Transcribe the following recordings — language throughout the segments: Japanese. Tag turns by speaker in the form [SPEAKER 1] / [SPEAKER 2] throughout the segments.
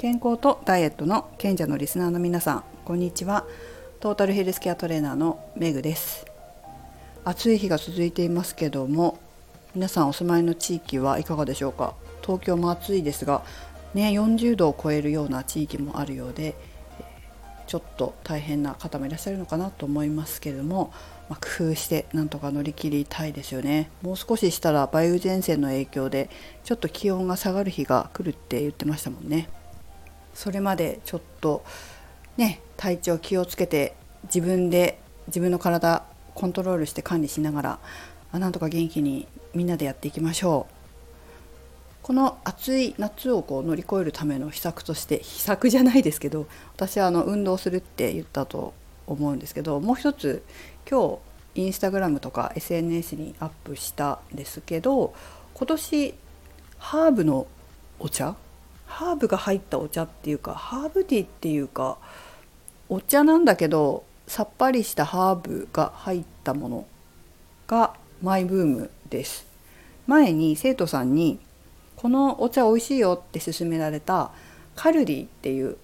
[SPEAKER 1] 健康とダイエットの賢者のリスナーの皆さんこんにちは。トータルヘルスケアトレーナーのメグです。暑い日が続いていますけども皆さんお住まいの地域はいかがでしょうか？東京も暑いですがね40度を超えるような地域もあるようでちょっと大変な方もいらっしゃるのかなと思いますけれども、まあ、工夫してなんとか乗り切りたいですよね。もう少ししたら梅雨前線の影響でちょっと気温が下がる日が来るって言ってましたもんね。それまでちょっとね体調気をつけて自分で自分の体コントロールして管理しながらなんとか元気にみんなでやっていきましょう。この暑い夏をこう乗り越えるための秘策として秘策じゃないですけど私はあの運動するって言ったと思うんですけどもう一つ今日インスタグラムとか SNS にアップしたんですけど今年ハーブのお茶ハーブが入ったお茶っていうかハーブティーっていうかお茶なんだけどさっぱりしたハーブが入ったものがマイブームです。前に生徒さんにこのお茶美味しいよって勧められたカルディっていう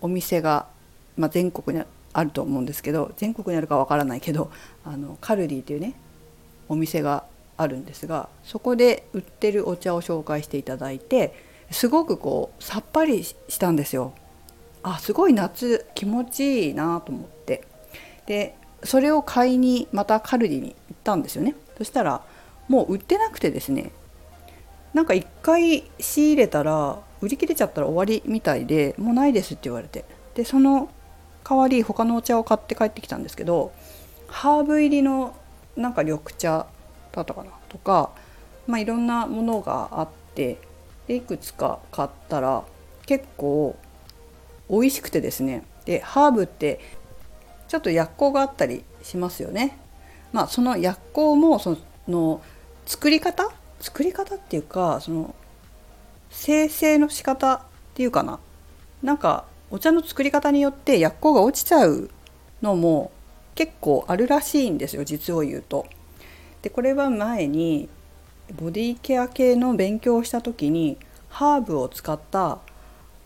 [SPEAKER 1] お店が、まあ、全国にあると思うんですけど全国にあるかわからないけどあのカルディっていうねお店があるんですがそこで売ってるお茶を紹介していただいてすごくこうさっぱりしたんですよ。あすごい夏気持ちいいなと思って。でそれを買いにまたカルディに行ったんですよね。そしたらもう売ってなくてですね。なんか一回仕入れたら売り切れちゃったら終わりみたいでもうないですって言われて。でその代わり他のお茶を買って帰ってきたんですけどハーブ入りのなんか緑茶だったかなとか、まあ、いろんなものがあっていくつか買ったら結構美味しくてですねでハーブってちょっと薬効があったりしますよね。まあ、その薬効もその作り方？作り方っていうかその生成の仕方っていうかななんかお茶の作り方によって薬効が落ちちゃうのも結構あるらしいんですよ実を言うと。でこれは前にボディケア系の勉強をした時にハーブを使った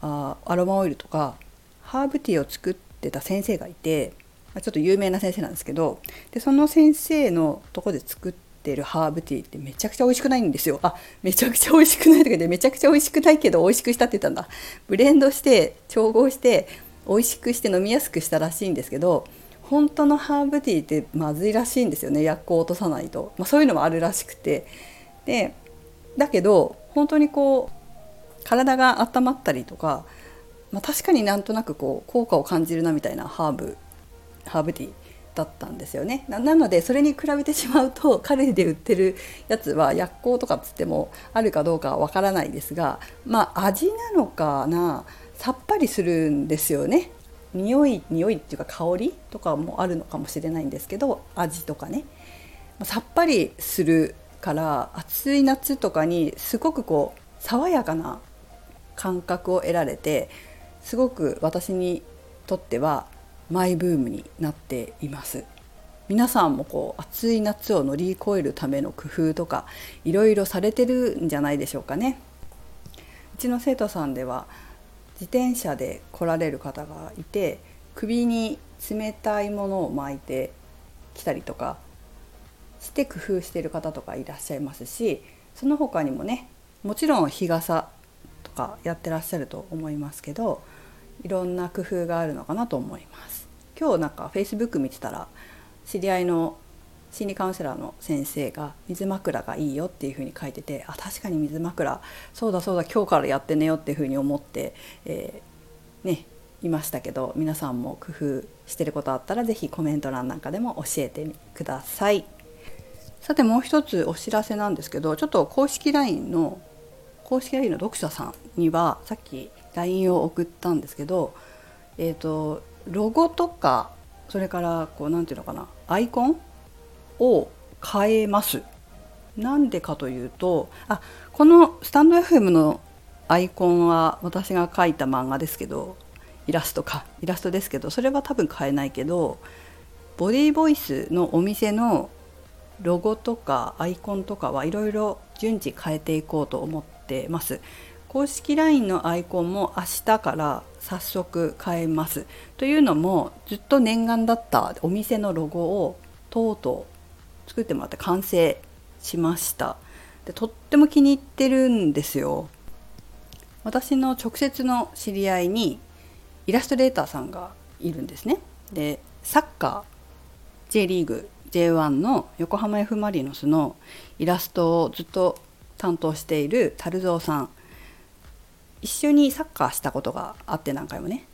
[SPEAKER 1] あアロマオイルとかハーブティーを作ってた先生がいてちょっと有名な先生なんですけどでその先生のとこで作ってるハーブティーってめちゃくちゃ美味しくないんですよ。あめちゃくちゃ美味しくないとかでめちゃくちゃ美味しくないけど美味しくしたって言ったんだ。ブレンドして調合して美味しくして飲みやすくしたらしいんですけど本当のハーブティーってまずいらしいんですよね。薬効を落とさないと、まあ、そういうのもあるらしくて。でだけど本当にこう体が温まったりとか、まあ、確かになんとなくこう効果を感じるなみたいなハーブハーブティーだったんですよね。なのでそれに比べてしまうとカレーで売ってるやつは薬効とかっつってもあるかどうかはわからないですがまあ味なのかなさっぱりするんですよね。匂い匂いっていうか香りとかもあるのかもしれないんですけど味とかね。さっぱりするから暑い夏とかにすごくこう爽やかな感覚を得られてすごく私にとってはマイブームになっています。皆さんもこう暑い夏を乗り越えるための工夫とかいろいろされてるんじゃないでしょうかね。うちの生徒さんでは自転車で来られる方がいて首に冷たいものを巻いてきたりとかして工夫してる方とかいらっしゃいますしその他にもねもちろん日傘とかやってらっしゃると思いますけどいろんな工夫があるのかなと思います今日なんか Facebook 見てたら知り合いの心理カウンセラーの先生が水枕がいいよっていうふうに書いててあ確かに水枕そうだそうだ今日からやって寝よっていうふうに思って、えー、ねいましたけど皆さんも工夫してることあったら是非コメント欄なんかでも教えてください。さてもう一つお知らせなんですけどちょっと公式 LINE の公式 LINE の読者さんにはさっき LINE を送ったんですけど、えーと、ロゴとかそれからこう何て言うのかなアイコンを変えます。なんでかというとあこのスタンド FM のアイコンは私が描いた漫画ですけどイラストかイラストですけどそれは多分変えないけどボディーボイスのお店のロゴとかアイコンとかはいろいろ順次変えていこうと思ってます。公式 LINE のアイコンも明日から早速変えます。というのもずっと念願だったお店のロゴをとうとう作ってもらって完成しました。でとっても気に入ってるんですよ。私の直接の知り合いにイラストレーターさんがいるんですね。でサッカー J リーグ J1 の横浜 F・ マリノスのイラストをずっと担当している樽蔵さん。一緒にサッカーしたことがあって何回もね。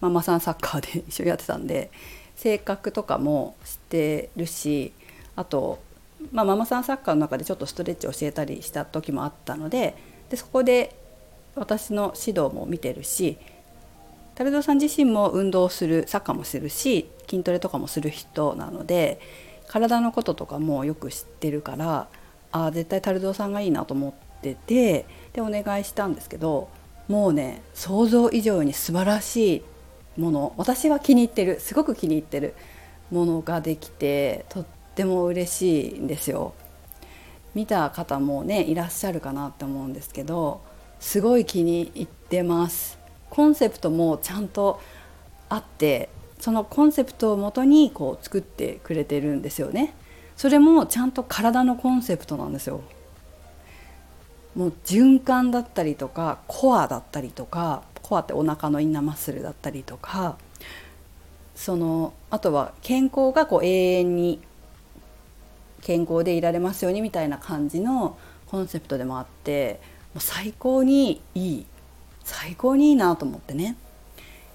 [SPEAKER 1] ママさんサッカーで 一緒にやってたんで性格とかも知ってるしあと、まあ、ママさんサッカーの中でちょっとストレッチ教えたりした時もあったのででそこで私の指導も見てるし樽蔵さん自身も運動するサッカーもするし筋トレとかもする人なので体のこととかもよく知ってるからああ絶対樽蔵さんがいいなと思っててでお願いしたんですけどもうね想像以上に素晴らしいもの私は気に入ってるすごく気に入ってるものができてとっても嬉しいんですよ。見た方もねいらっしゃるかなって思うんですけどすごい気に入ってます。コンセプトもちゃんとあってそのコンセプトをもとにこう作ってくれてるんですよね。それもちゃんと体のコンセプトなんですよ。もう循環だったりとかコアだったりとかコアってお腹のインナーマッスルだったりとかそのあとは健康がこう永遠に健康でいられますようにみたいな感じのコンセプトでもあってもう最高にいい最高にいいなと思ってね、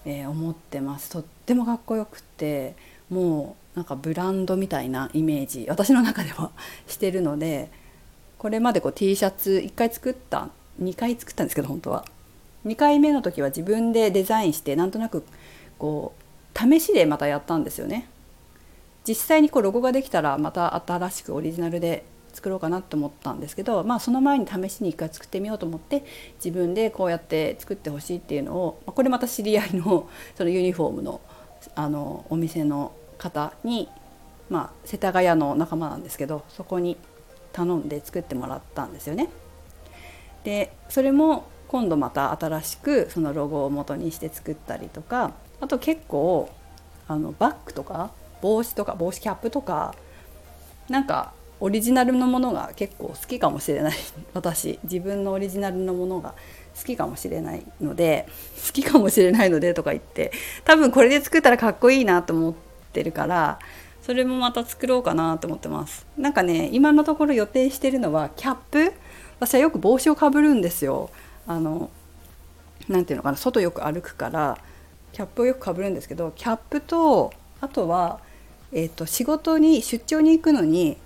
[SPEAKER 1] えー、思ってます。とってもかっこよくてもうなんかブランドみたいなイメージ私の中では してるのでこれまでこう T シャツ1回作った2回作ったんですけど本当は。2回目の時は自分でデザインしてなんとなくこう試しでまたやったんですよね。実際にこうロゴができたらまた新しくオリジナルで作ろうかなと思ったんですけど、まあ、その前に試しに1回作ってみようと思って自分でこうやって作ってほしいっていうのをこれまた知り合いの そのユニフォームのあのお店の方に、まあ、世田谷の仲間なんですけどそこに頼んで作ってもらったんですよね。でそれも今度また新しくそのロゴを元にして作ったりとかあと結構あのバッグとか帽子とか帽子キャップとかなんかオリジナルのものが結構好きかもしれない。私自分のオリジナルのものが好きかもしれないので好きかもしれないのでとか言って多分これで作ったらかっこいいなと思ってるからそれもまた作ろうかなと思ってます。なんかね今のところ予定してるのはキャップ。私はよく帽子をかぶるんですよ。あの何ていうのかな外よく歩くからキャップをよくかぶるんですけどキャップとあとは、えーと、仕事に出張に行くのに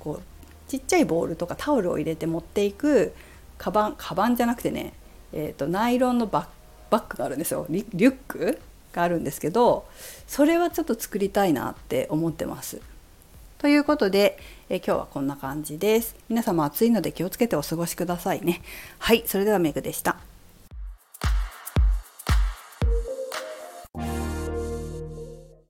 [SPEAKER 1] こうちっちゃいボールとかタオルを入れて持っていくカバンカバンじゃなくてね、えーと、ナイロンのバッグがあるんですよリュックがあるんですけどそれはちょっと作りたいなって思ってます。ということで、え今日はこんな感じです。皆様暑いので気をつけてお過ごしくださいね。はい、それではメグでした。